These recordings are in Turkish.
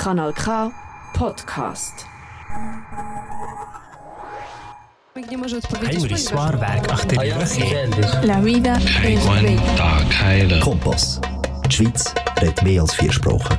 Kanal K Podcast. Heinrich Swarberg, Achterüberche. La vida. Kompass. Die Schweiz redet mehr als vier Sprachen.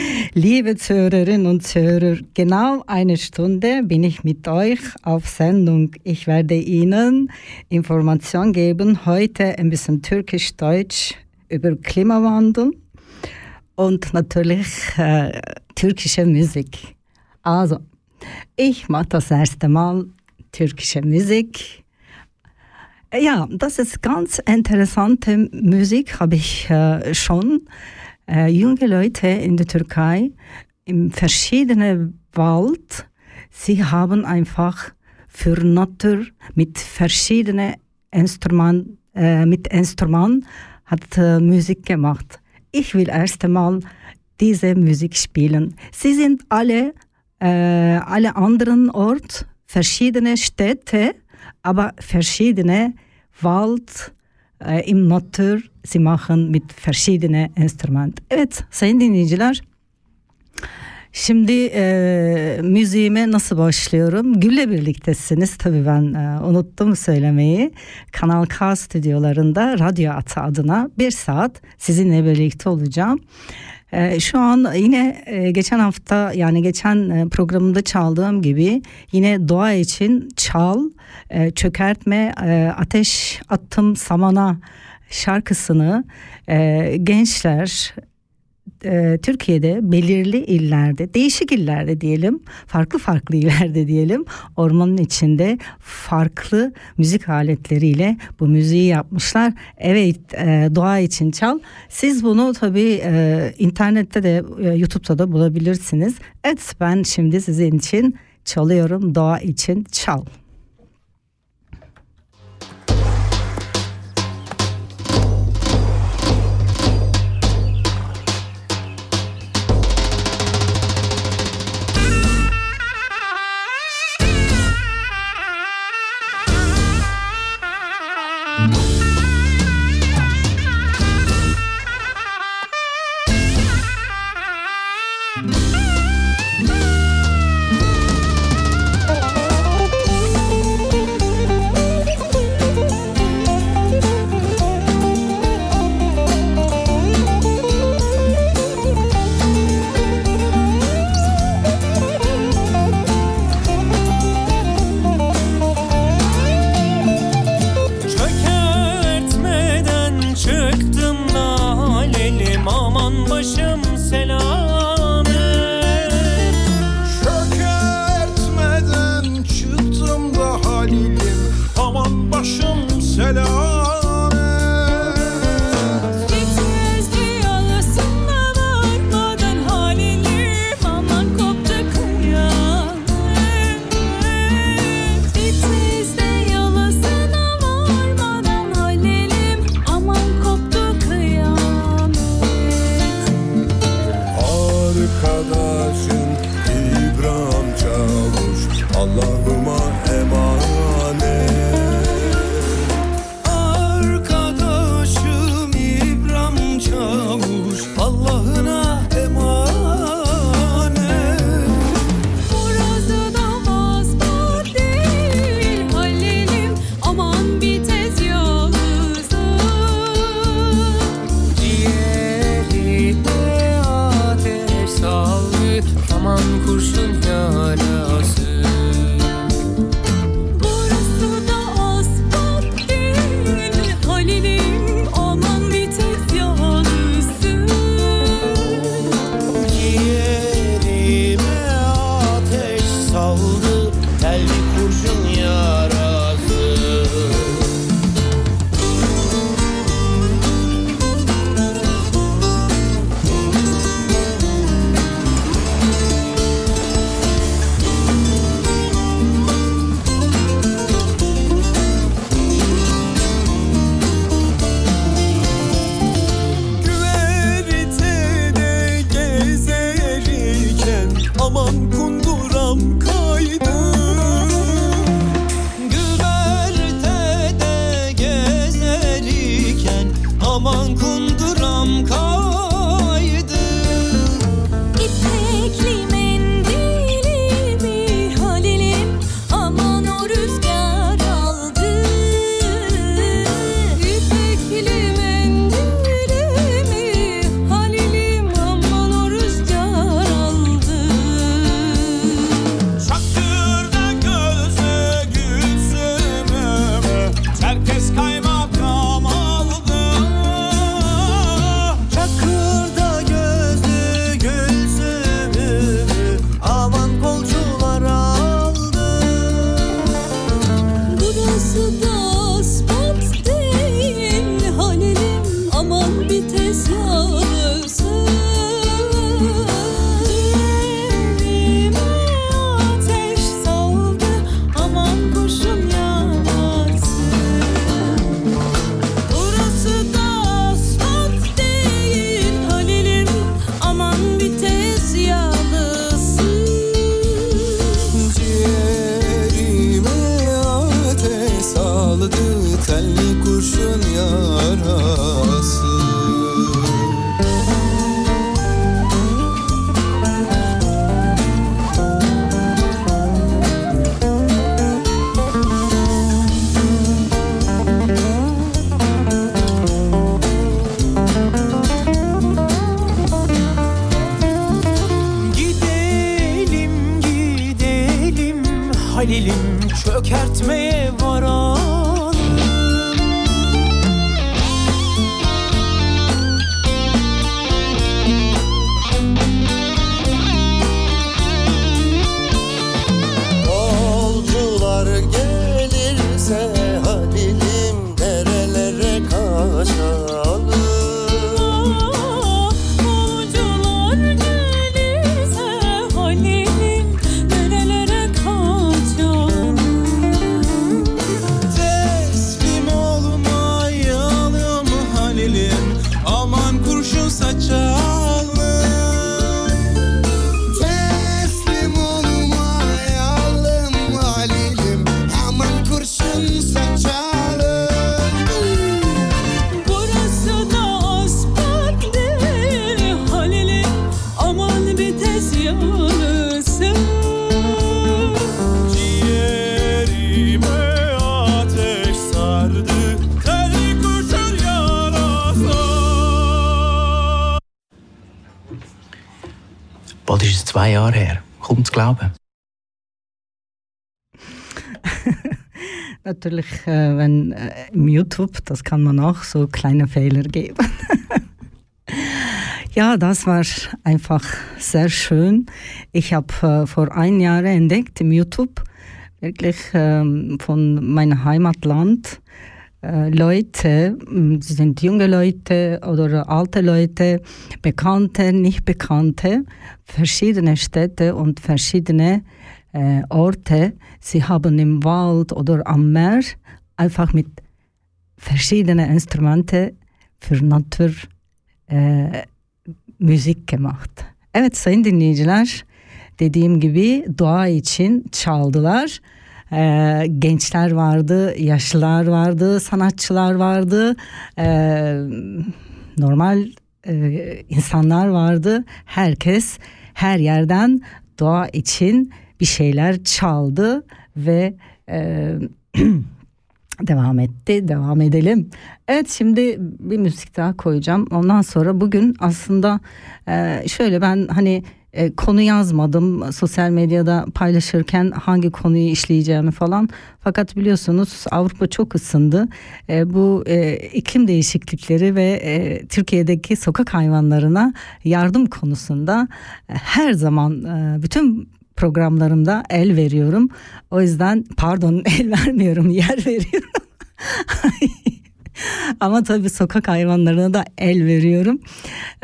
Liebe Zuhörerinnen und Zuhörer, genau eine Stunde bin ich mit euch auf Sendung. Ich werde Ihnen Informationen geben, heute ein bisschen türkisch-deutsch über Klimawandel und natürlich äh, türkische Musik. Also, ich mache das erste Mal türkische Musik. Ja, das ist ganz interessante Musik, habe ich äh, schon äh, junge Leute in der Türkei in verschiedenen Wald, sie haben einfach für Natur mit verschiedenen Instrumenten, äh, mit Instrumenten hat äh, Musik gemacht. Ich will erst einmal diese Musik spielen. Sie sind alle, äh, alle anderen Ort, verschiedene Städte, aber verschiedene Wald, im Natur sie machen mit verschiedenen Instrumenten. Evet sayın dinleyiciler Şimdi e, müziğime nasıl başlıyorum? Gül'le birliktesiniz. Tabii ben e, unuttum söylemeyi. Kanal K stüdyolarında Radyo Atı adına bir saat sizinle birlikte olacağım. E, şu an yine e, geçen hafta yani geçen e, programında çaldığım gibi yine doğa için çal, e, çökertme, ateş attım samana şarkısını gençler e, Türkiye'de belirli illerde, değişik illerde diyelim, farklı farklı illerde diyelim, ormanın içinde farklı müzik aletleriyle bu müziği yapmışlar. Evet, e, doğa için çal. Siz bunu tabii e, internette de, e, YouTube'da da bulabilirsiniz. Evet, ben şimdi sizin için çalıyorum doğa için çal. Natürlich, äh, wenn äh, im YouTube, das kann man auch so kleine Fehler geben. ja, das war einfach sehr schön. Ich habe äh, vor ein Jahr entdeckt im YouTube, wirklich ähm, von meinem Heimatland, äh, Leute, sind junge Leute oder alte Leute, Bekannte, nicht Bekannte, verschiedene Städte und verschiedene Orte. Sie haben im Wald oder am Meer einfach mit verschiedenen Instrumenten für Natur äh, müzik gemacht. Evet sayın dinleyiciler dediğim gibi doğa için çaldılar. Ee, gençler vardı, yaşlılar vardı, sanatçılar vardı, ee, normal e, insanlar vardı. Herkes her yerden doğa için bir şeyler çaldı ve e, devam etti. Devam edelim. Evet şimdi bir müzik daha koyacağım. Ondan sonra bugün aslında e, şöyle ben hani e, konu yazmadım sosyal medyada paylaşırken hangi konuyu işleyeceğimi falan. Fakat biliyorsunuz Avrupa çok ısındı. E, bu e, iklim değişiklikleri ve e, Türkiye'deki sokak hayvanlarına yardım konusunda e, her zaman e, bütün programlarımda el veriyorum. O yüzden pardon el vermiyorum yer veriyorum. Ama tabii sokak hayvanlarına da el veriyorum.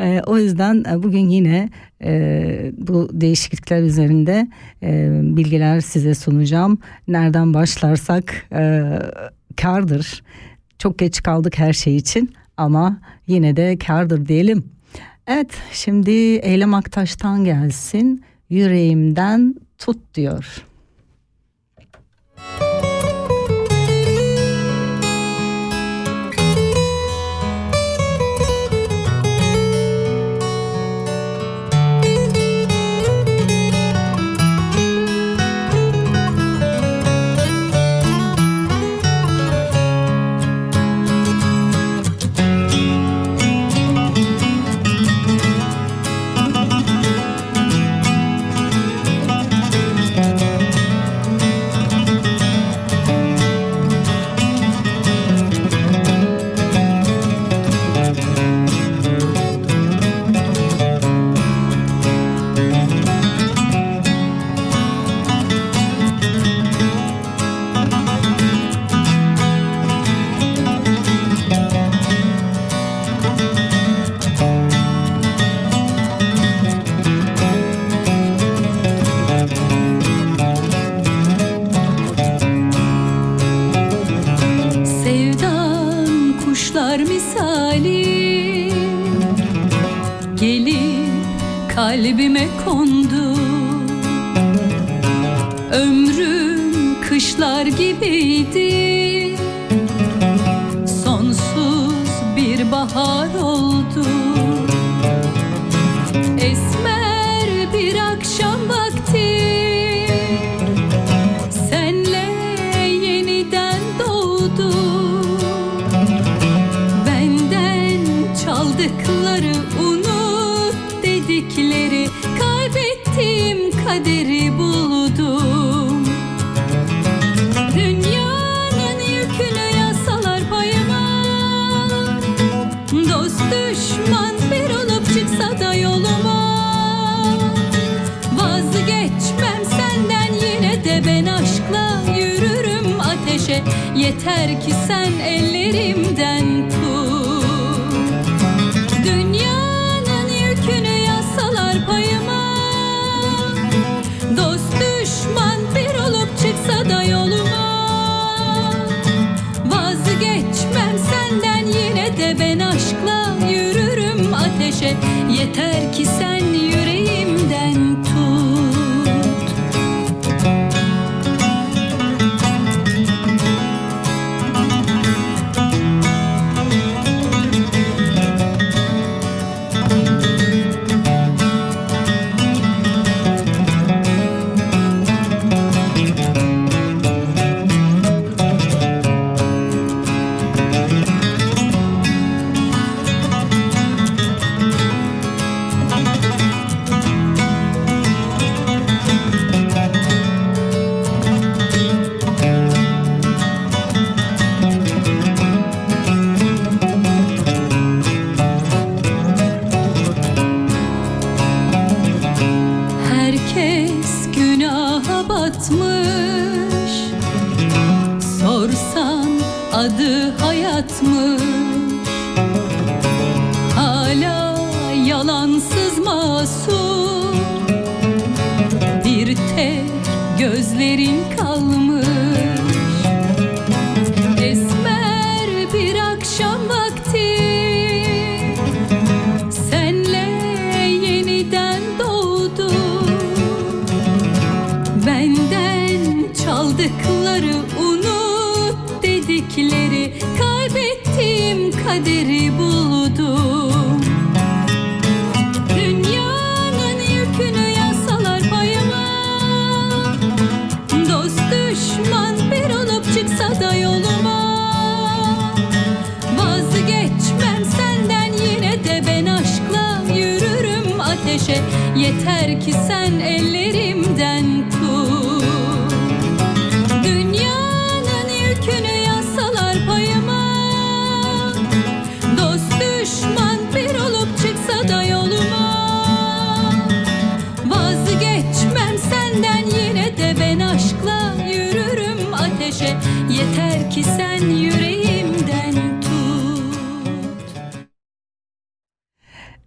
Ee, o yüzden e, bugün yine e, bu değişiklikler üzerinde e, bilgiler size sunacağım. Nereden başlarsak e, kardır. Çok geç kaldık her şey için ama yine de kardır diyelim. Evet şimdi Eylem Aktaş'tan gelsin. Yüreğimden tut diyor. Sevdan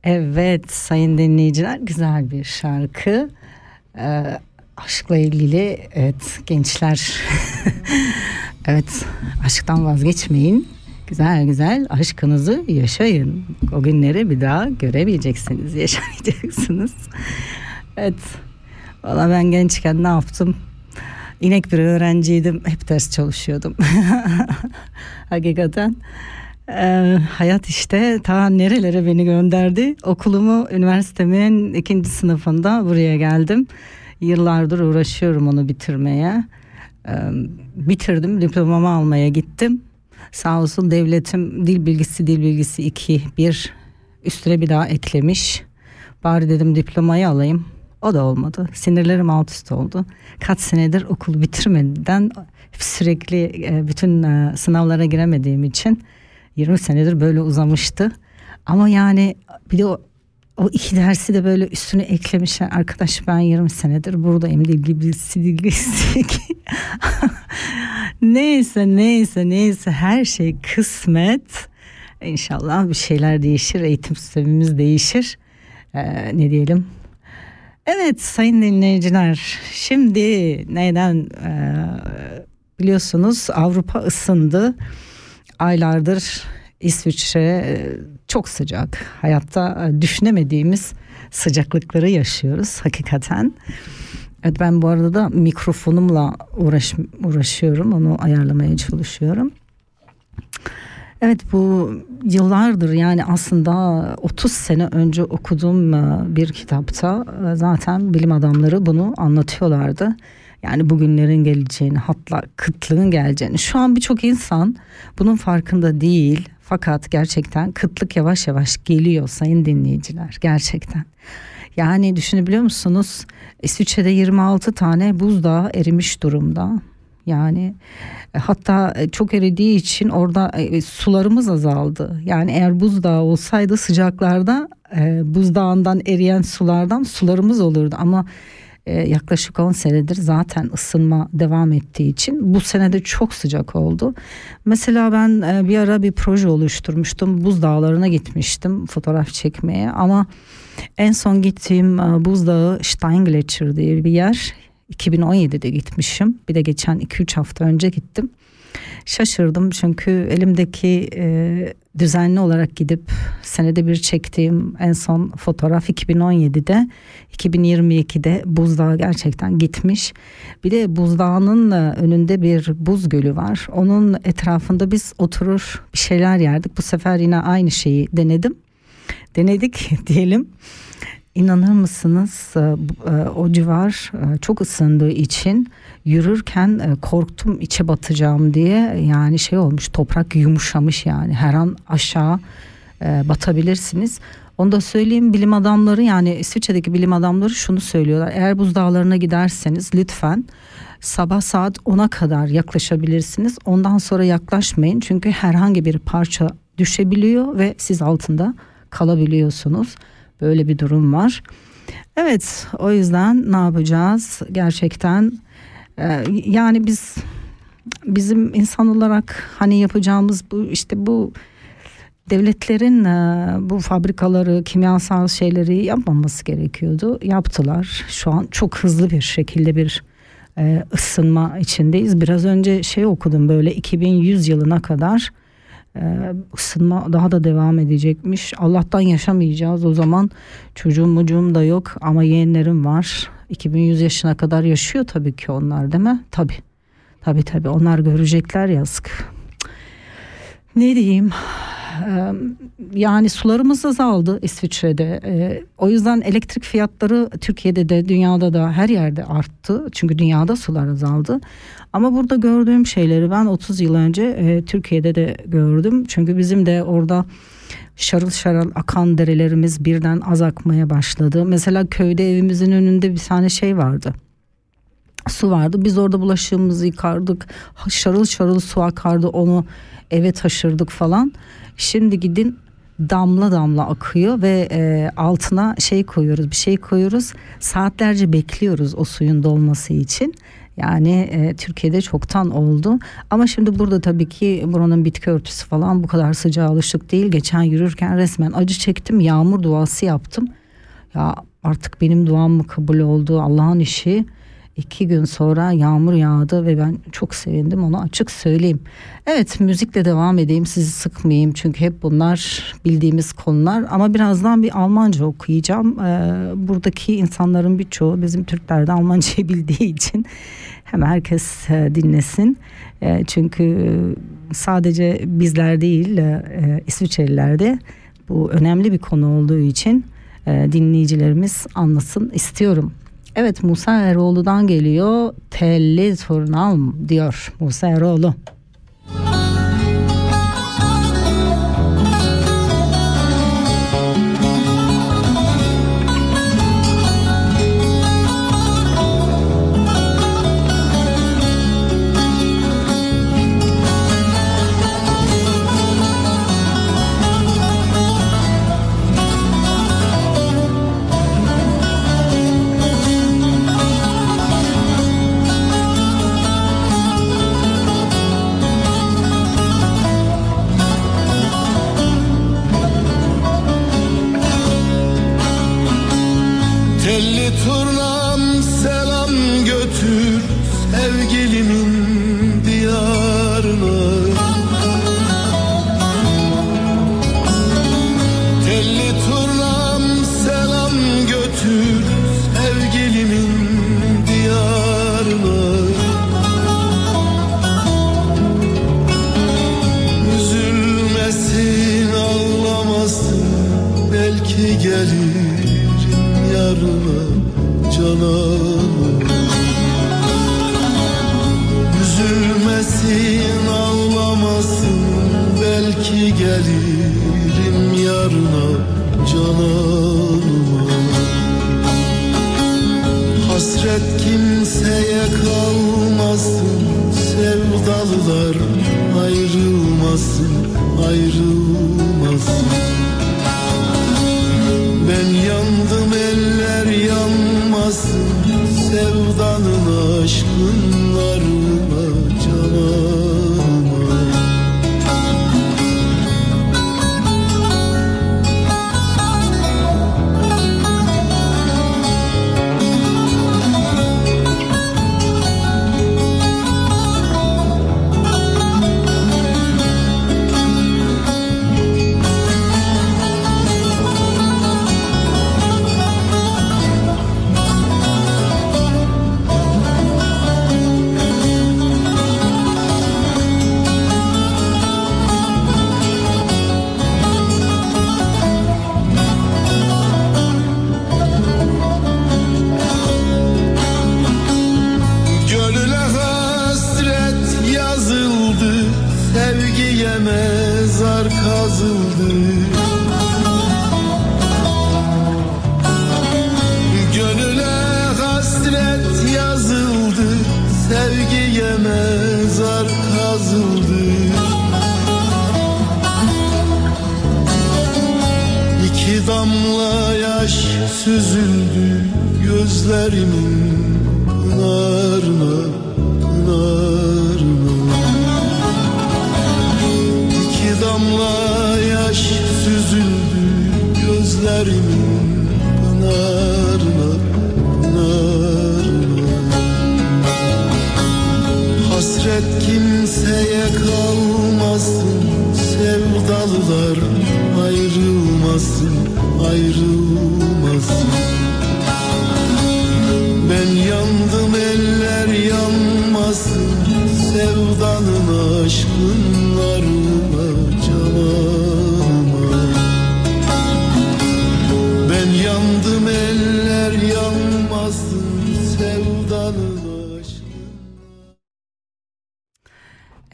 Evet sayın dinleyiciler güzel bir şarkı. Ee, aşkla ilgili evet gençler evet aşktan vazgeçmeyin. Güzel güzel aşkınızı yaşayın. O günleri bir daha göremeyeceksiniz, yaşamayacaksınız. Evet. Valla ben gençken ne yaptım? İnek bir öğrenciydim. Hep ders çalışıyordum. Hakikaten. Ee, hayat işte ta nerelere beni gönderdi. Okulumu üniversitemin ikinci sınıfında buraya geldim. Yıllardır uğraşıyorum onu bitirmeye. Ee, bitirdim diplomamı almaya gittim. Sağ olsun devletim dil bilgisi dil bilgisi 2 bir üstüne bir daha eklemiş. Bari dedim diplomayı alayım. O da olmadı. Sinirlerim alt üst oldu. Kaç senedir okulu bitirmeden sürekli e, bütün e, sınavlara giremediğim için 20 senedir böyle uzamıştı. Ama yani bir de o, o iki dersi de böyle üstüne eklemişler. Arkadaş ben 20 senedir buradayım. Dil bilgisi dil bilgisi. neyse neyse neyse her şey kısmet. İnşallah bir şeyler değişir. Eğitim sistemimiz değişir. Ee, ne diyelim? Evet sayın dinleyiciler şimdi neden e, biliyorsunuz Avrupa ısındı aylardır İsviçre e, çok sıcak hayatta e, düşünemediğimiz sıcaklıkları yaşıyoruz hakikaten. Evet ben bu arada da mikrofonumla uğraş, uğraşıyorum onu ayarlamaya çalışıyorum. Evet bu yıllardır yani aslında 30 sene önce okuduğum e, bir kitapta zaten bilim adamları bunu anlatıyorlardı. Yani bugünlerin geleceğini hatta kıtlığın geleceğini. Şu an birçok insan bunun farkında değil. Fakat gerçekten kıtlık yavaş yavaş geliyor sayın dinleyiciler gerçekten. Yani düşünebiliyor musunuz? İsviçre'de 26 tane buzdağı erimiş durumda. Yani e, hatta e, çok eridiği için orada e, sularımız azaldı. Yani eğer buzdağı olsaydı sıcaklarda buzdağından eriyen sulardan sularımız olurdu. Ama e, yaklaşık 10 senedir zaten ısınma devam ettiği için bu senede çok sıcak oldu. Mesela ben e, bir ara bir proje oluşturmuştum. Buz dağlarına gitmiştim fotoğraf çekmeye ama en son gittiğim e, buzdağı Steinglacier diye bir yer. 2017'de gitmişim. Bir de geçen 2-3 hafta önce gittim. Şaşırdım çünkü elimdeki e, düzenli olarak gidip senede bir çektiğim en son fotoğraf 2017'de 2022'de buzdağı gerçekten gitmiş. Bir de buzdağının önünde bir buz gölü var. Onun etrafında biz oturur bir şeyler yerdik. Bu sefer yine aynı şeyi denedim. Denedik diyelim. İnanır mısınız e, e, o civar e, çok ısındığı için yürürken korktum içe batacağım diye yani şey olmuş toprak yumuşamış yani her an aşağı batabilirsiniz. Onu da söyleyeyim bilim adamları yani İsviçre'deki bilim adamları şunu söylüyorlar. Eğer buzdağlarına giderseniz lütfen sabah saat 10'a kadar yaklaşabilirsiniz. Ondan sonra yaklaşmayın çünkü herhangi bir parça düşebiliyor ve siz altında kalabiliyorsunuz. Böyle bir durum var. Evet o yüzden ne yapacağız? Gerçekten e, yani biz bizim insan olarak hani yapacağımız bu işte bu devletlerin e, bu fabrikaları kimyasal şeyleri yapmaması gerekiyordu. Yaptılar. Şu an çok hızlı bir şekilde bir e, ısınma içindeyiz. Biraz önce şey okudum böyle 2100 yılına kadar e, ısınma daha da devam edecekmiş. Allah'tan yaşamayacağız o zaman. Çocuğum mucuğum da yok ama yeğenlerim var. 2100 yaşına kadar yaşıyor tabii ki onlar değil mi? Tabii. Tabii tabii onlar görecekler yazık. Ne diyeyim? Yani sularımız azaldı İsviçre'de. O yüzden elektrik fiyatları Türkiye'de de dünyada da her yerde arttı. Çünkü dünyada sular azaldı. Ama burada gördüğüm şeyleri ben 30 yıl önce Türkiye'de de gördüm. Çünkü bizim de orada şarıl şarıl akan derelerimiz birden az akmaya başladı. Mesela köyde evimizin önünde bir tane şey vardı su vardı. Biz orada bulaşığımızı yıkardık. Şarıl şarıl su akardı onu eve taşırdık falan. Şimdi gidin damla damla akıyor ve e, altına şey koyuyoruz bir şey koyuyoruz. Saatlerce bekliyoruz o suyun dolması için. Yani e, Türkiye'de çoktan oldu. Ama şimdi burada tabii ki buranın bitki örtüsü falan bu kadar sıcağa alışık değil. Geçen yürürken resmen acı çektim. Yağmur duası yaptım. Ya artık benim duam mı kabul oldu Allah'ın işi. İki gün sonra yağmur yağdı ve ben çok sevindim onu açık söyleyeyim. Evet müzikle devam edeyim sizi sıkmayayım çünkü hep bunlar bildiğimiz konular ama birazdan bir Almanca okuyacağım. Ee, buradaki insanların birçoğu bizim Türklerde Almancayı bildiği için hem herkes e, dinlesin. E, çünkü sadece bizler değil e, e, İsviçreliler de bu önemli bir konu olduğu için e, dinleyicilerimiz anlasın istiyorum. Evet Musa Eroğlu'dan geliyor. Telli turnam diyor Musa Eroğlu.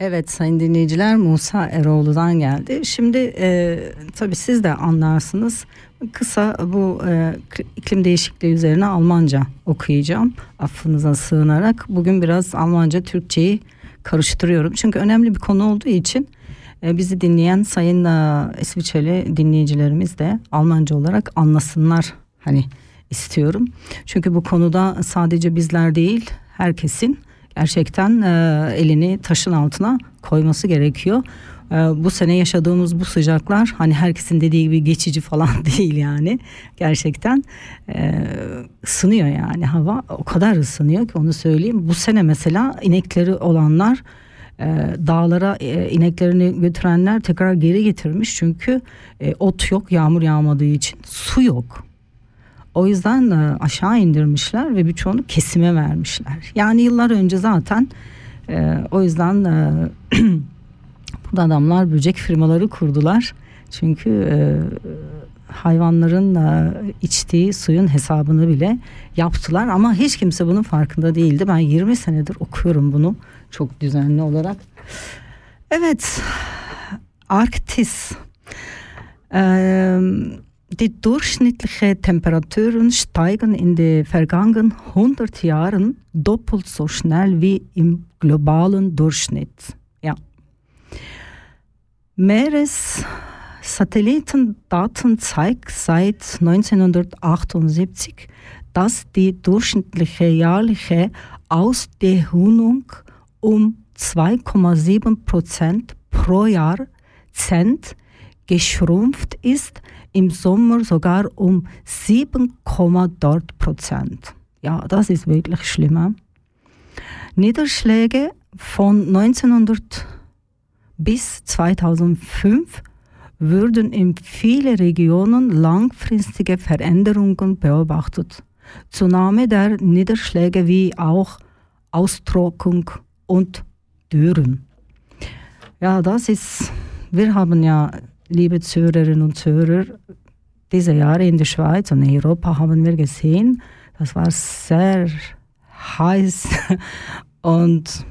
Evet sayın dinleyiciler Musa Eroğlu'dan geldi. Şimdi e, tabii siz de anlarsınız. Kısa bu e, iklim değişikliği üzerine Almanca okuyacağım. Affınıza sığınarak. Bugün biraz Almanca Türkçeyi karıştırıyorum. Çünkü önemli bir konu olduğu için e, bizi dinleyen sayın e, İsviçreli dinleyicilerimiz de Almanca olarak anlasınlar hani istiyorum. Çünkü bu konuda sadece bizler değil herkesin gerçekten e, elini taşın altına koyması gerekiyor. E, bu sene yaşadığımız bu sıcaklar hani herkesin dediği gibi geçici falan değil yani. Gerçekten e, ısınıyor yani hava o kadar ısınıyor ki onu söyleyeyim. Bu sene mesela inekleri olanlar e, dağlara e, ineklerini götürenler tekrar geri getirmiş çünkü e, ot yok yağmur yağmadığı için su yok. O yüzden e, aşağı indirmişler ve birçoğunu kesime vermişler. Yani yıllar önce zaten e, o yüzden e, bu adamlar böcek firmaları kurdular. Çünkü e, hayvanların içtiği suyun hesabını bile yaptılar ama hiç kimse bunun farkında değildi. Ben 20 senedir okuyorum bunu çok düzenli olarak. Evet, Arktis. Ee, die durchschnittliche Temperaturen steigen in den vergangenen 100 Jahren doppelt so schnell wie im globalen Durchschnitt. Ja. Meeressatellitendaten zeigt seit 1978, dass die durchschnittliche jährliche Ausdehnung um 2,7 Prozent pro Jahr Cent geschrumpft ist, im Sommer sogar um 7, dort Prozent. Ja, das ist wirklich schlimmer. Niederschläge von 1900 bis 2005 würden in vielen Regionen langfristige Veränderungen beobachtet. Zunahme der Niederschläge wie auch Austrocknung und Dürren. Ja, das ist, wir haben ja, liebe Zuhörerinnen und Zuhörer, diese Jahre in der Schweiz und in Europa haben wir gesehen, das war sehr heiß und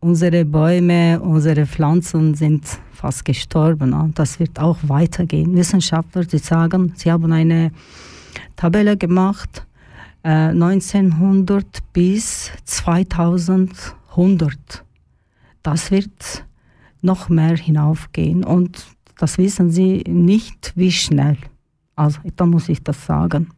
unsere Bäume, unsere Pflanzen sind fast gestorben. Und das wird auch weitergehen. Wissenschaftler, die sagen, sie haben eine Tabelle gemacht, äh, 1900 bis 2100. Das wird noch mehr hinaufgehen und das wissen sie nicht, wie schnell. Also, da muss ich das sagen.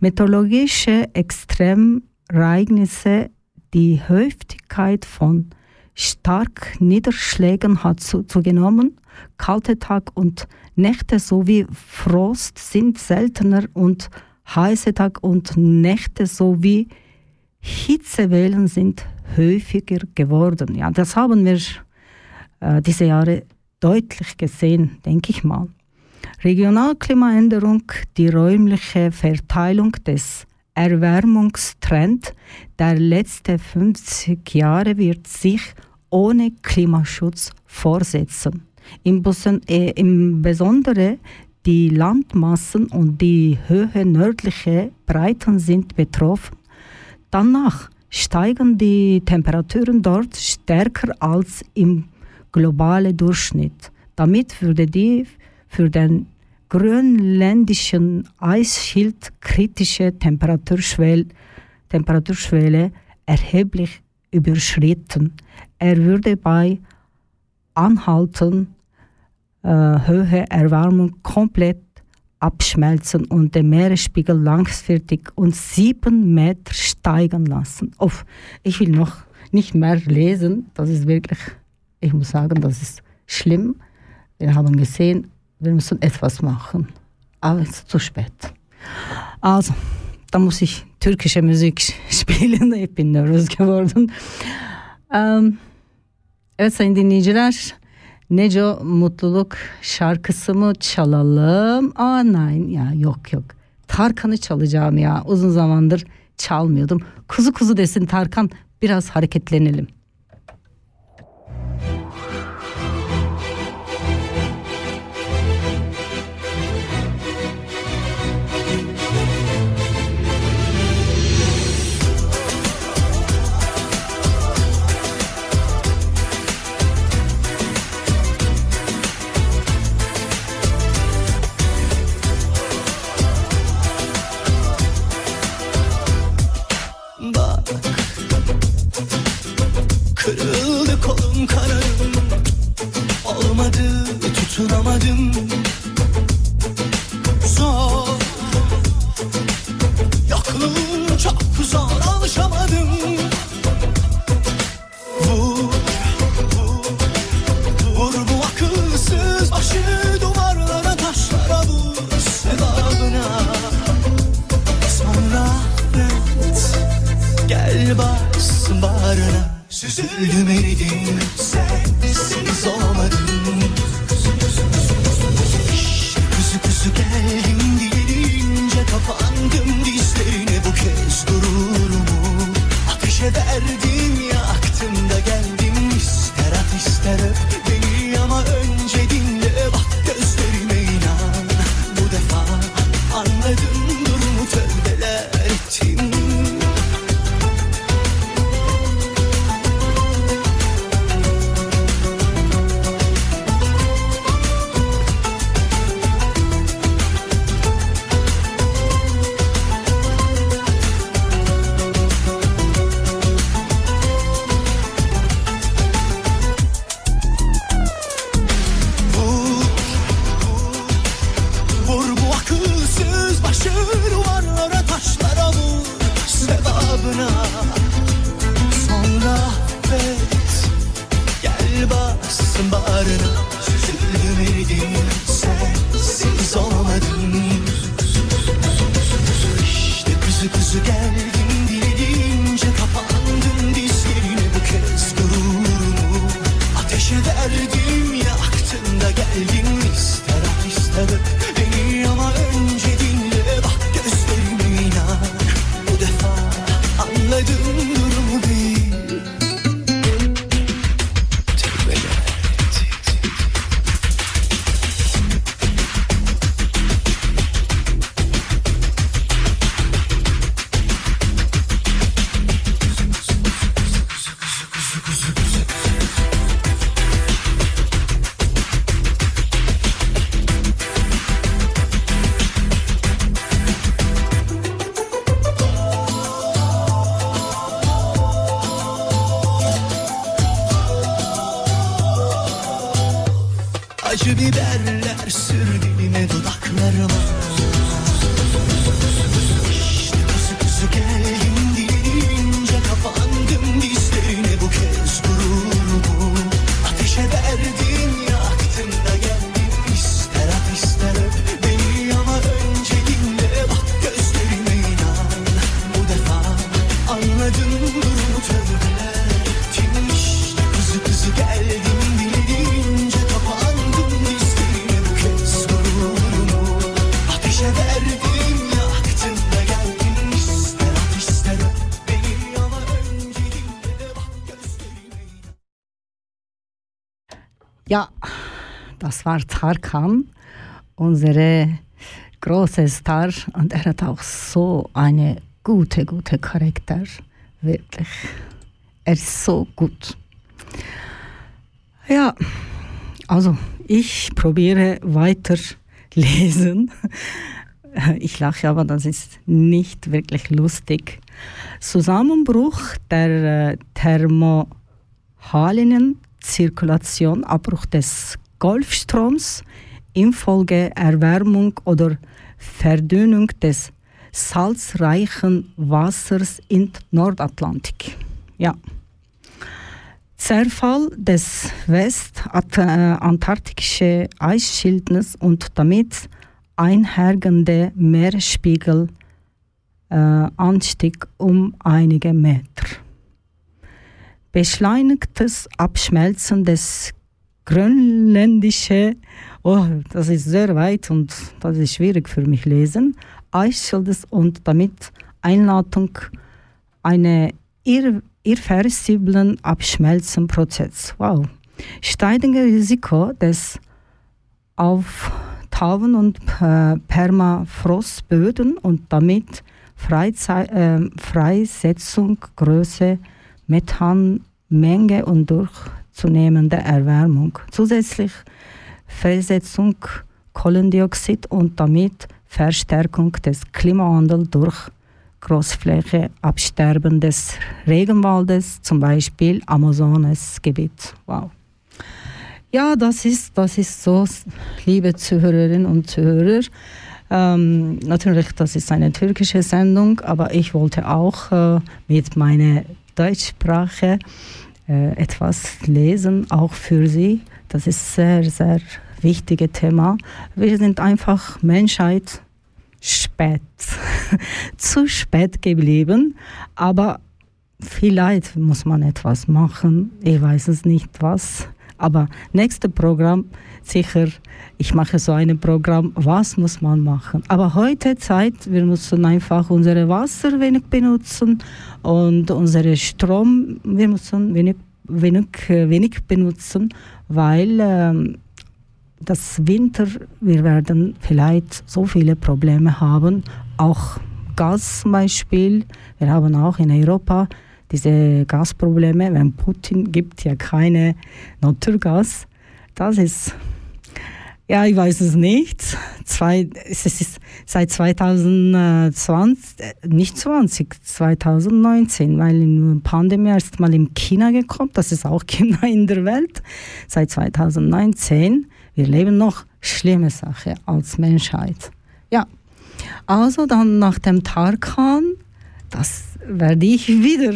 Meteorologische Extremereignisse, Die Häufigkeit von stark Niederschlägen hat zu, zugenommen. Kalte Tag und Nächte sowie Frost sind seltener und heiße Tag und Nächte sowie Hitzewellen sind häufiger geworden. Ja, das haben wir äh, diese Jahre deutlich gesehen, denke ich mal. Regionalklimaänderung, die räumliche Verteilung des Erwärmungstrend der letzten 50 Jahre wird sich ohne Klimaschutz fortsetzen. Im, äh, Im Besonderen die Landmassen und die Höhe nördliche Breiten sind betroffen. Danach steigen die Temperaturen dort stärker als im globalen Durchschnitt. Damit würde die für den grönländischen Eisschild kritische Temperaturschwelle, Temperaturschwelle erheblich überschritten. Er würde bei anhalten äh, Höhe Erwärmung komplett abschmelzen und den Meeresspiegel langfristig um sieben Meter steigen lassen. Oh, ich will noch nicht mehr lesen. Das ist wirklich, ich muss sagen, das ist schlimm. Wir haben gesehen, wir müssen etwas machen. Aber es ist zu spät. Also, da muss ich türkische Musik spielen. Bin nervös geworden. Um, evet sayın dinleyiciler, Neco Mutluluk şarkısı mı çalalım? Aa nein ya yok yok. Tarkan'ı çalacağım ya. Uzun zamandır çalmıyordum. Kuzu kuzu desin Tarkan biraz hareketlenelim. Acıdım das war Tarkan, unsere große Star. Und er hat auch so eine gute, gute Charakter. Wirklich. Er ist so gut. Ja, also ich probiere weiter lesen. Ich lache, aber das ist nicht wirklich lustig. Zusammenbruch der äh, thermohalinen Zirkulation, Abbruch des Golfstroms infolge Erwärmung oder Verdünnung des salzreichen Wassers im Nordatlantik. Ja. Zerfall des westantarktischen Eisschildes und damit einhergehende Meeresspiegelanstieg äh, um einige Meter. Beschleunigtes Abschmelzen des grönländischen, oh, das ist sehr weit und das ist schwierig für mich lesen, Eisschildes und damit Einladung eine irr irreversiblen Abschmelzenprozess. Wow. Steigende Risiko des Auftauen und äh, Permafrostböden und damit Freizei äh, Freisetzung Größe Methanmenge und durchzunehmende Erwärmung. Zusätzlich Freisetzung Kohlendioxid und damit Verstärkung des Klimawandels durch Großfläche Absterben des Regenwaldes, zum Beispiel Amazonasgebiet. Wow. Ja, das ist, das ist so, liebe Zuhörerinnen und Zuhörer. Ähm, natürlich, das ist eine türkische Sendung, aber ich wollte auch äh, mit meiner Deutschsprache äh, etwas lesen, auch für Sie. Das ist sehr, sehr wichtiges Thema. Wir sind einfach Menschheit spät, zu spät geblieben, aber vielleicht muss man etwas machen. Ich weiß es nicht was, aber nächstes Programm sicher. Ich mache so ein Programm, was muss man machen. Aber heute Zeit, wir müssen einfach unsere Wasser wenig benutzen und unsere Strom, wir müssen wenig, wenig, wenig benutzen, weil ähm, das Winter, wir werden vielleicht so viele Probleme haben, auch Gas zum Beispiel. Wir haben auch in Europa diese Gasprobleme, wenn Putin gibt ja keine Naturgas. Das ist, ja, ich weiß es nicht. Zwei, es ist seit 2020, äh, nicht 20, 2019, weil in Pandemie erst mal in China gekommen, das ist auch China in der Welt, seit 2019 wir leben noch schlimme Sache als Menschheit. Ja, also dann nach dem Tarkan, das werde ich wieder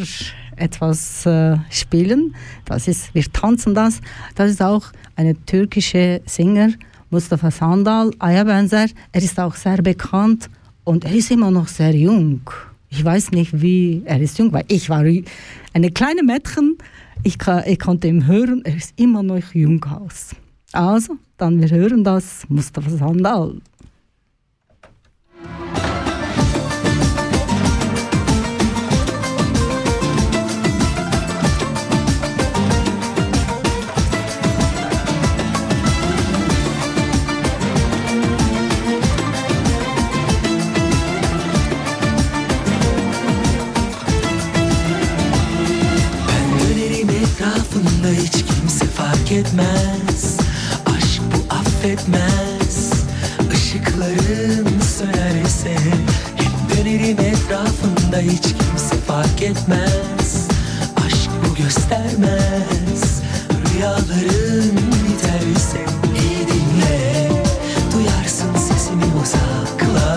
etwas äh, spielen. Das ist, wir tanzen das. Das ist auch eine türkische Singer, Mustafa Sandal, Ayabenzer. Er ist auch sehr bekannt und er ist immer noch sehr jung. Ich weiß nicht, wie er ist jung, weil ich war eine kleine Mädchen. Ich, ich konnte ihn hören, er ist immer noch jung aus. Also, dann wir hören das Mustafa Sandal. Kimse fark etmez affetmez. Işıkların sönerse Hep dönerim etrafında hiç kimse fark etmez. Aşk bu göstermez. Rüyaların biterse iyi dinle. Duyarsın sesimi uzaklarda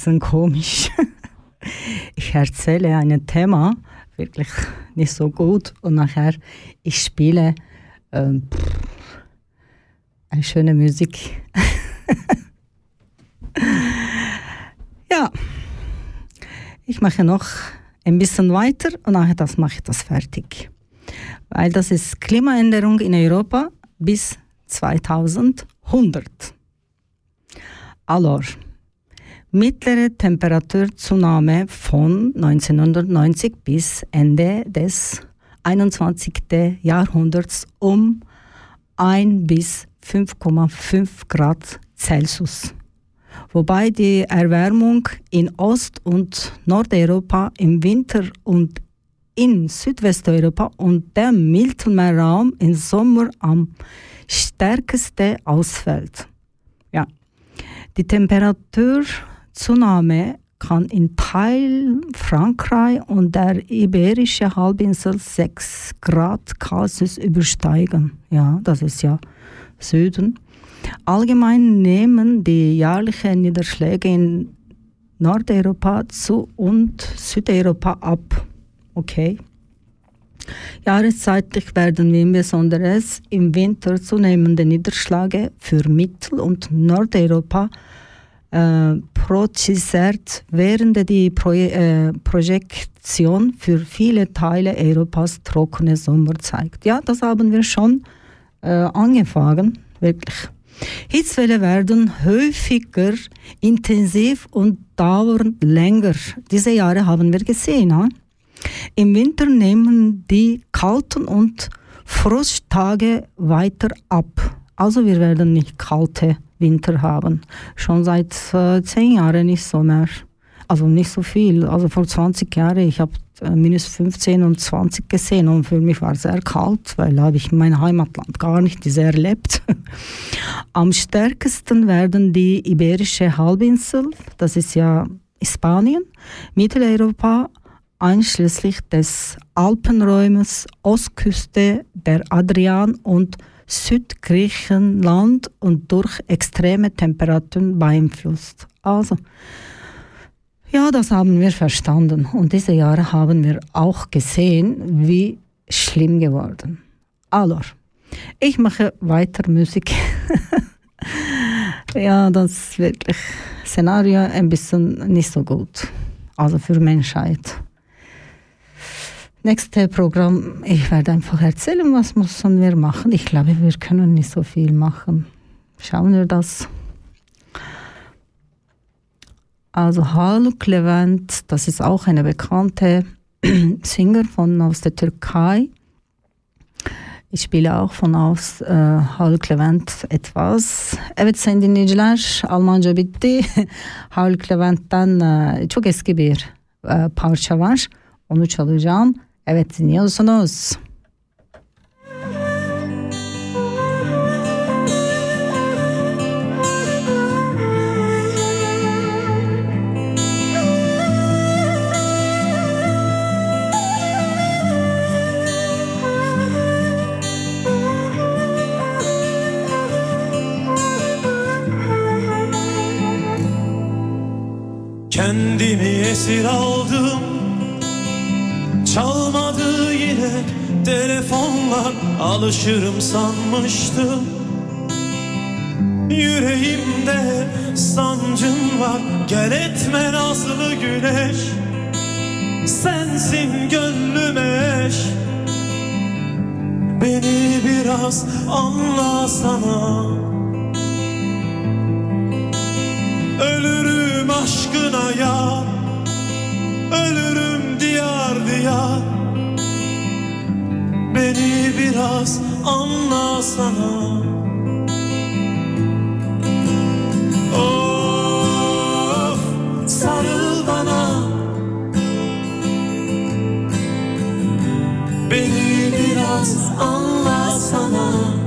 bisschen komisch. Ich erzähle ein Thema wirklich nicht so gut und nachher ich spiele ähm, eine schöne Musik. ja, ich mache noch ein bisschen weiter und nachher das mache ich das fertig. Weil das ist Klimaänderung in Europa bis 2100. Alors, mittlere Temperaturzunahme von 1990 bis Ende des 21. Jahrhunderts um 1 bis 5,5 Grad Celsius. Wobei die Erwärmung in Ost- und Nordeuropa im Winter und in Südwesteuropa und dem Mittelmeerraum im Sommer am stärksten ausfällt. Ja. Die Temperaturzunahme kann in Teil Frankreich und der Iberische Halbinsel 6 Grad Celsius übersteigen. Ja, das ist ja Süden. Allgemein nehmen die jährlichen Niederschläge in Nordeuropa zu und Südeuropa ab. Okay. Jahreszeitlich werden wir insbesondere im Winter zunehmende Niederschläge für Mittel- und Nordeuropa äh, projiziert, während die Pro äh, Projektion für viele Teile Europas trockene Sommer zeigt. Ja, das haben wir schon äh, angefangen, wirklich. Hitzwelle werden häufiger, intensiv und dauern länger. Diese Jahre haben wir gesehen. Ha? Im Winter nehmen die kalten und Frosttage weiter ab. Also wir werden nicht kalte Winter haben. Schon seit äh, zehn Jahren nicht so mehr. Also nicht so viel. Also vor 20 Jahren, ich habe äh, minus 15 und 20 gesehen und für mich war es sehr kalt, weil habe ich mein Heimatland gar nicht sehr erlebt. Am stärksten werden die Iberische Halbinsel, das ist ja Spanien, Mitteleuropa, einschließlich des Alpenräumes, Ostküste, der Adrian und Südgriechenland und durch extreme Temperaturen beeinflusst. Also, ja, das haben wir verstanden. Und diese Jahre haben wir auch gesehen, wie schlimm geworden. Alors, ich mache weiter Musik. ja, das ist wirklich Szenario ein bisschen nicht so gut. Also für Menschheit nächste Programm, ich werde einfach erzählen, was müssen wir machen. Ich glaube, wir können nicht so viel machen. Schauen wir das. Also Haluk Levent, das ist auch eine bekannte Singer von aus der Türkei. Ich spiele auch von aus äh, e, Haluk Levent etwas. Evet sayın dinleyiciler, Almanca bitti. Haluk Levent'ten e, äh, çok eski bir e, parça var. Onu çalacağım. Evet dinliyorsunuz. Kendimi esir aldım Çalmadı yine telefonlar alışırım sanmıştım. Yüreğimde sancım var gel etme nazlı güneş. Sensin gönlüme eş. Beni biraz anla sana. Ölürüm aşkına yar ölürüm diyar diyar. Beni biraz anlasana Of sarıl bana. Beni biraz anlasana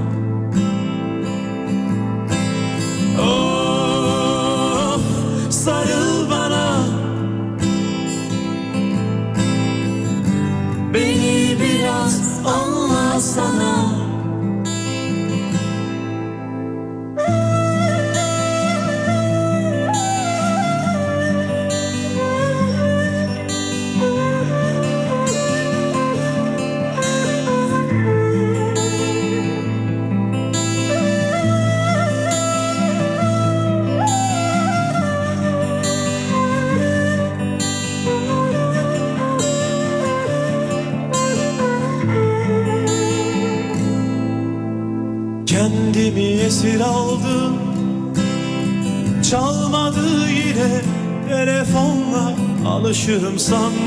Taşırım sanma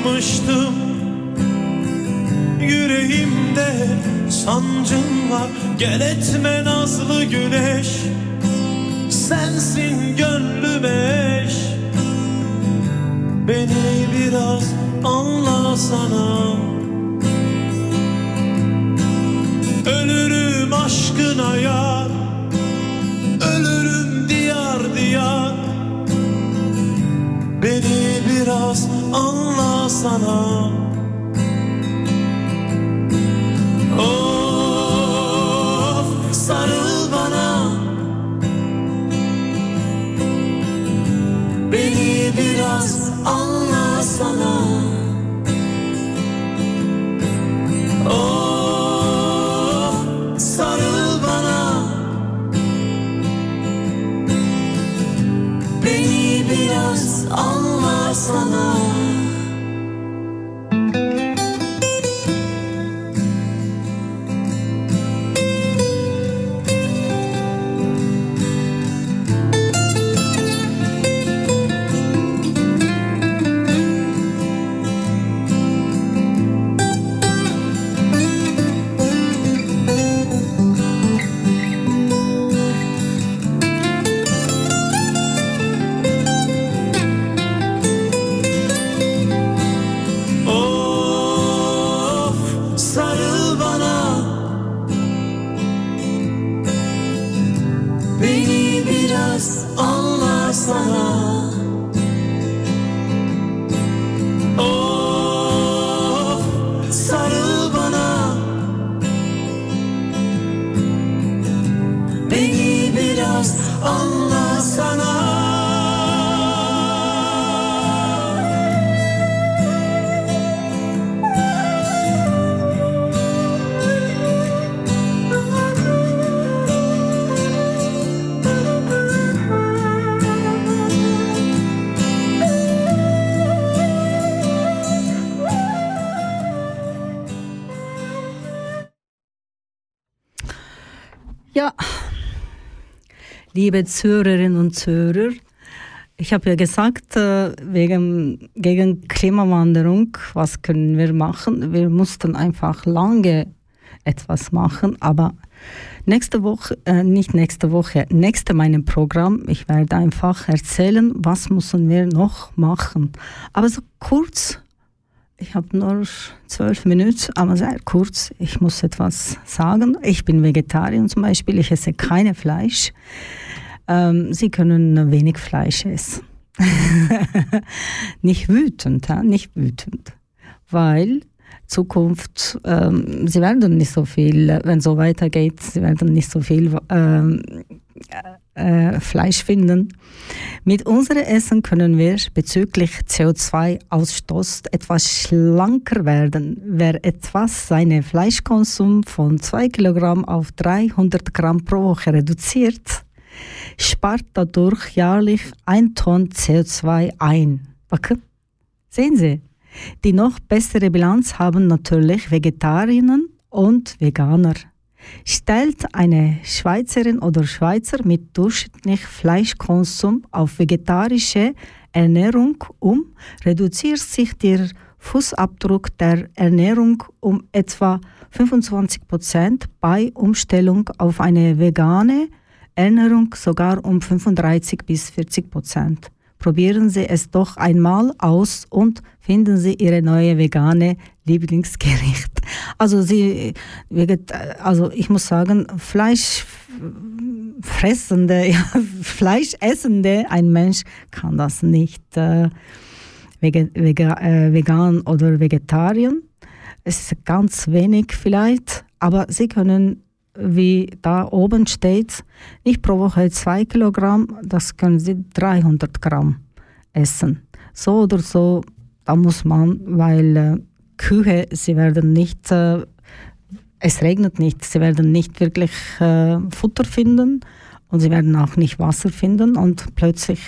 liebe Zuhörerinnen und Zuhörer. Ich habe ja gesagt, äh, wegen, gegen Klimawanderung, was können wir machen? Wir mussten einfach lange etwas machen, aber nächste Woche, äh, nicht nächste Woche, nächste meinem Programm, ich werde einfach erzählen, was müssen wir noch machen. Aber so kurz, ich habe nur zwölf Minuten, aber sehr kurz, ich muss etwas sagen. Ich bin Vegetarier zum Beispiel, ich esse keine Fleisch. Ähm, Sie können wenig Fleisch essen. nicht wütend, ja? nicht wütend, weil Zukunft, ähm, sie werden nicht so viel, wenn so weitergeht, sie werden nicht so viel ähm, äh, Fleisch finden. Mit unserem Essen können wir bezüglich CO2-Ausstoß etwas schlanker werden. Wer etwas seinen Fleischkonsum von 2 Kilogramm auf 300 Gramm pro Woche reduziert, spart dadurch jährlich ein Ton CO2 ein. Bakın, sehen Sie, die noch bessere Bilanz haben natürlich Vegetarierinnen und Veganer. Stellt eine Schweizerin oder Schweizer mit durchschnittlich Fleischkonsum auf vegetarische Ernährung um, reduziert sich der Fußabdruck der Ernährung um etwa 25 Prozent, bei Umstellung auf eine vegane Ernährung sogar um 35 bis 40 Prozent. Probieren Sie es doch einmal aus und finden Sie Ihre neue vegane Lieblingsgericht. Also Sie, also ich muss sagen, Fleischfressende, ja, Fleischessende, ein Mensch kann das nicht äh, vega, äh, vegan oder vegetarier. Es ist ganz wenig vielleicht, aber Sie können wie da oben steht, nicht pro Woche 2 Kilogramm, das können Sie 300 Gramm essen. So oder so, da muss man, weil äh, Kühe, sie werden nicht, äh, es regnet nicht, sie werden nicht wirklich äh, Futter finden und sie werden auch nicht Wasser finden und plötzlich,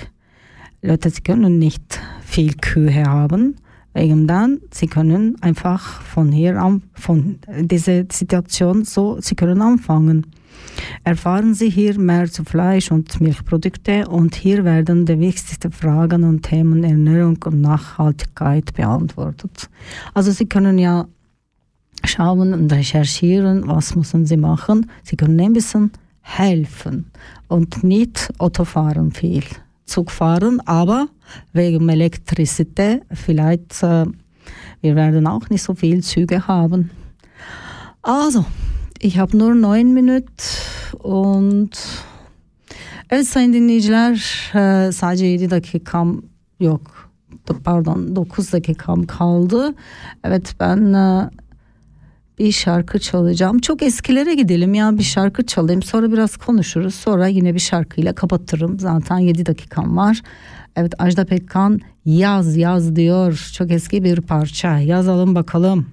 Leute, sie können nicht viel Kühe haben Wegen dann, sie können einfach von hier an, von dieser Situation so, sie können anfangen. Erfahren Sie hier mehr zu Fleisch und Milchprodukte und hier werden die wichtigsten Fragen und Themen Ernährung und Nachhaltigkeit beantwortet. Also Sie können ja schauen und recherchieren, was müssen Sie machen. Sie können ein bisschen helfen und nicht Autofahren viel. Zug fahren, aber wegen Elektrizität vielleicht, äh, wir werden auch nicht so viel Züge haben. Also, ich habe nur neun Minuten und Evet sayın dinleyiciler sadece 7 dakikam yok pardon 9 dakikam kaldı. Evet ben bir şarkı çalacağım. Çok eskilere gidelim ya bir şarkı çalayım. Sonra biraz konuşuruz. Sonra yine bir şarkıyla kapatırım. Zaten 7 dakikam var. Evet Ajda Pekkan yaz yaz diyor. Çok eski bir parça. Yazalım bakalım.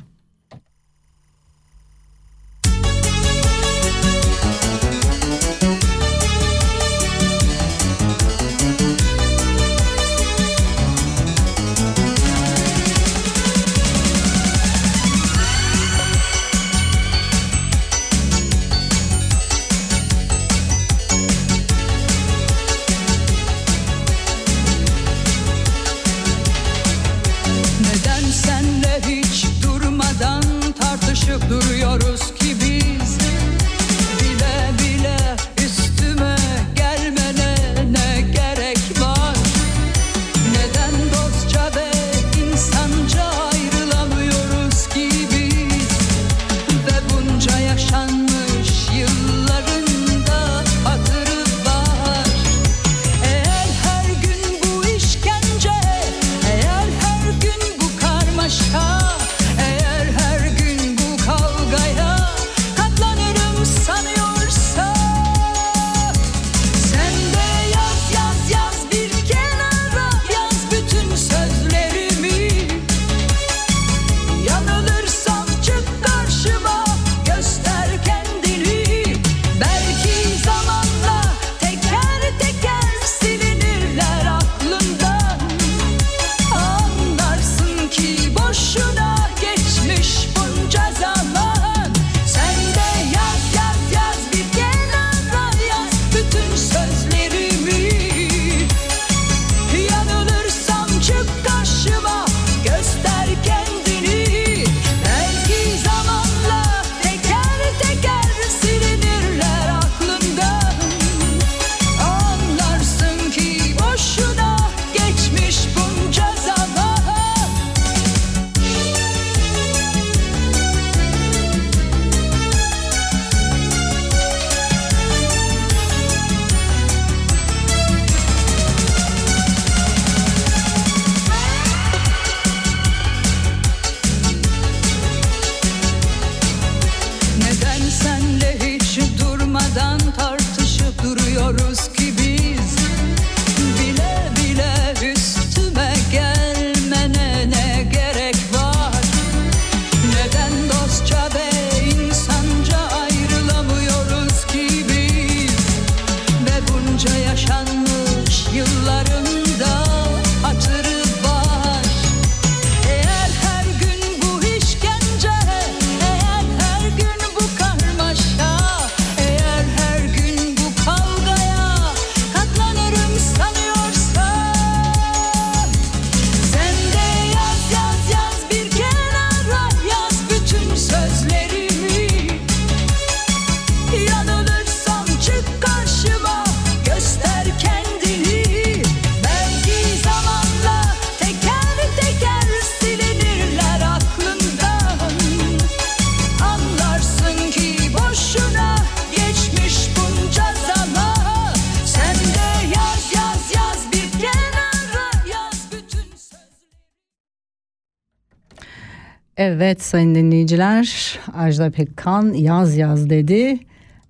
Evet sayın dinleyiciler Ajda Pekkan yaz yaz dedi.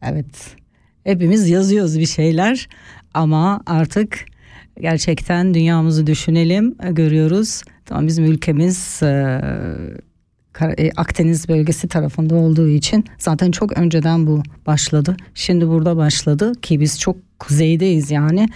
Evet hepimiz yazıyoruz bir şeyler ama artık gerçekten dünyamızı düşünelim görüyoruz. Tamam bizim ülkemiz Akdeniz bölgesi tarafında olduğu için zaten çok önceden bu başladı. Şimdi burada başladı ki biz çok kuzeydeyiz yani.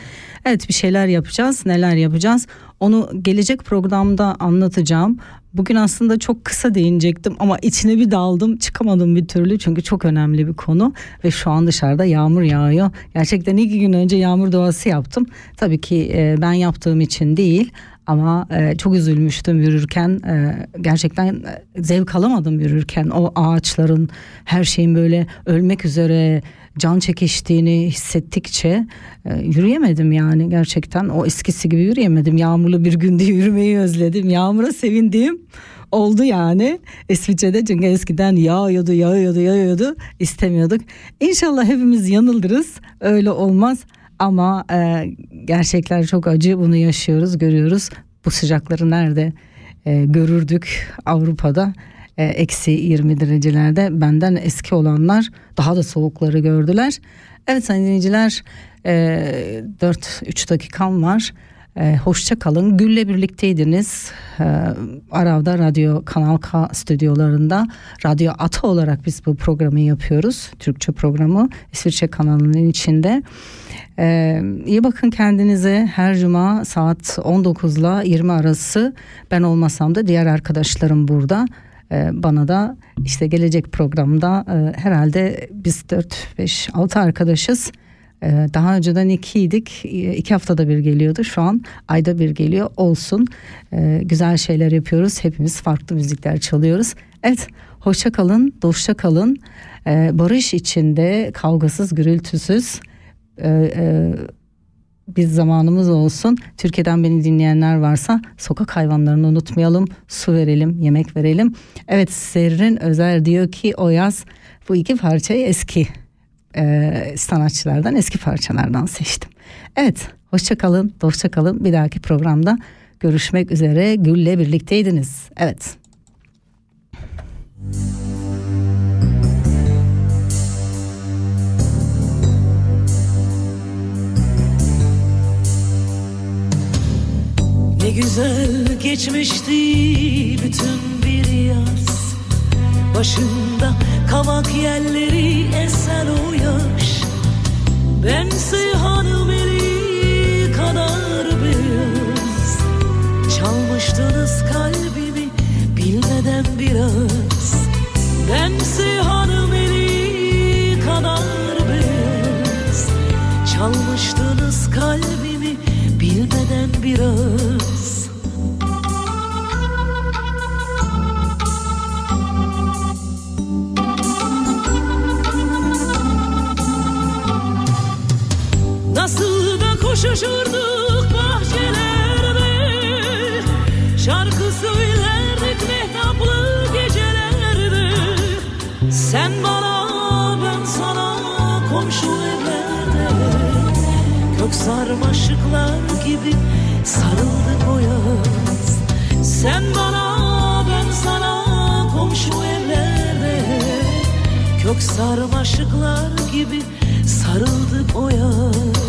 Evet bir şeyler yapacağız. Neler yapacağız? Onu gelecek programda anlatacağım. Bugün aslında çok kısa değinecektim ama içine bir daldım çıkamadım bir türlü çünkü çok önemli bir konu ve şu an dışarıda yağmur yağıyor. Gerçekten iki gün önce yağmur doğası yaptım. Tabii ki e, ben yaptığım için değil ama e, çok üzülmüştüm yürürken. E, gerçekten e, zevk alamadım yürürken. O ağaçların her şeyin böyle ölmek üzere can çekiştiğini hissettikçe e, yürüyemedim yani gerçekten. O eskisi gibi yürüyemedim. Yağmurlu bir günde yürümeyi özledim. Yağmura sevindiğim oldu yani. İsviçre'de çünkü eskiden yağıyordu yağıyordu yağıyordu. İstemiyorduk. İnşallah hepimiz yanıldırız. Öyle olmaz ama e, gerçekler çok acı bunu yaşıyoruz görüyoruz bu sıcakları nerede e, görürdük Avrupa'da e, eksi 20 derecelerde benden eski olanlar daha da soğukları gördüler. Evet sayın dinleyiciler e, 4-3 dakikam var. E, hoşça kalın. Gül'le birlikteydiniz. E, Arav'da Radyo Kanal K stüdyolarında Radyo Ata olarak biz bu programı yapıyoruz. Türkçe programı İsviçre kanalının içinde. Ee, iyi bakın kendinize her cuma saat 19 ile 20 arası ben olmasam da diğer arkadaşlarım burada. Ee, bana da işte gelecek programda e, herhalde biz 4, 5, 6 arkadaşız. Ee, daha önceden ikiydik. iki haftada bir geliyordu. Şu an ayda bir geliyor. Olsun. Ee, güzel şeyler yapıyoruz. Hepimiz farklı müzikler çalıyoruz. Evet. Hoşça kalın. Dostça kalın. Ee, barış içinde kavgasız, gürültüsüz e, bir zamanımız olsun. Türkiye'den beni dinleyenler varsa sokak hayvanlarını unutmayalım. Su verelim, yemek verelim. Evet Serrin Özer diyor ki o yaz bu iki parçayı eski e, sanatçılardan, eski parçalardan seçtim. Evet, hoşça kalın, dostça kalın. Bir dahaki programda görüşmek üzere. Gül'le birlikteydiniz. Evet. Ne güzel geçmişti bütün bir yaz Başında kavak yerleri esen o yaş. Bense hanım eli kadar beyaz Çalmıştınız kalbimi bilmeden biraz. Bense hanım eli kadar beyaz Çalmıştınız kalbimi bilmeden biraz koşuşurduk bahçelerde. Şarkı söylerdik mehtaplı gecelerde. Sen bana ben sana komşu evlerde. Kök sarmaşıklar gibi sarıldık o yaz. Sen bana ben sana komşu evlerde. Kök sarmaşıklar gibi sarıldık o yaz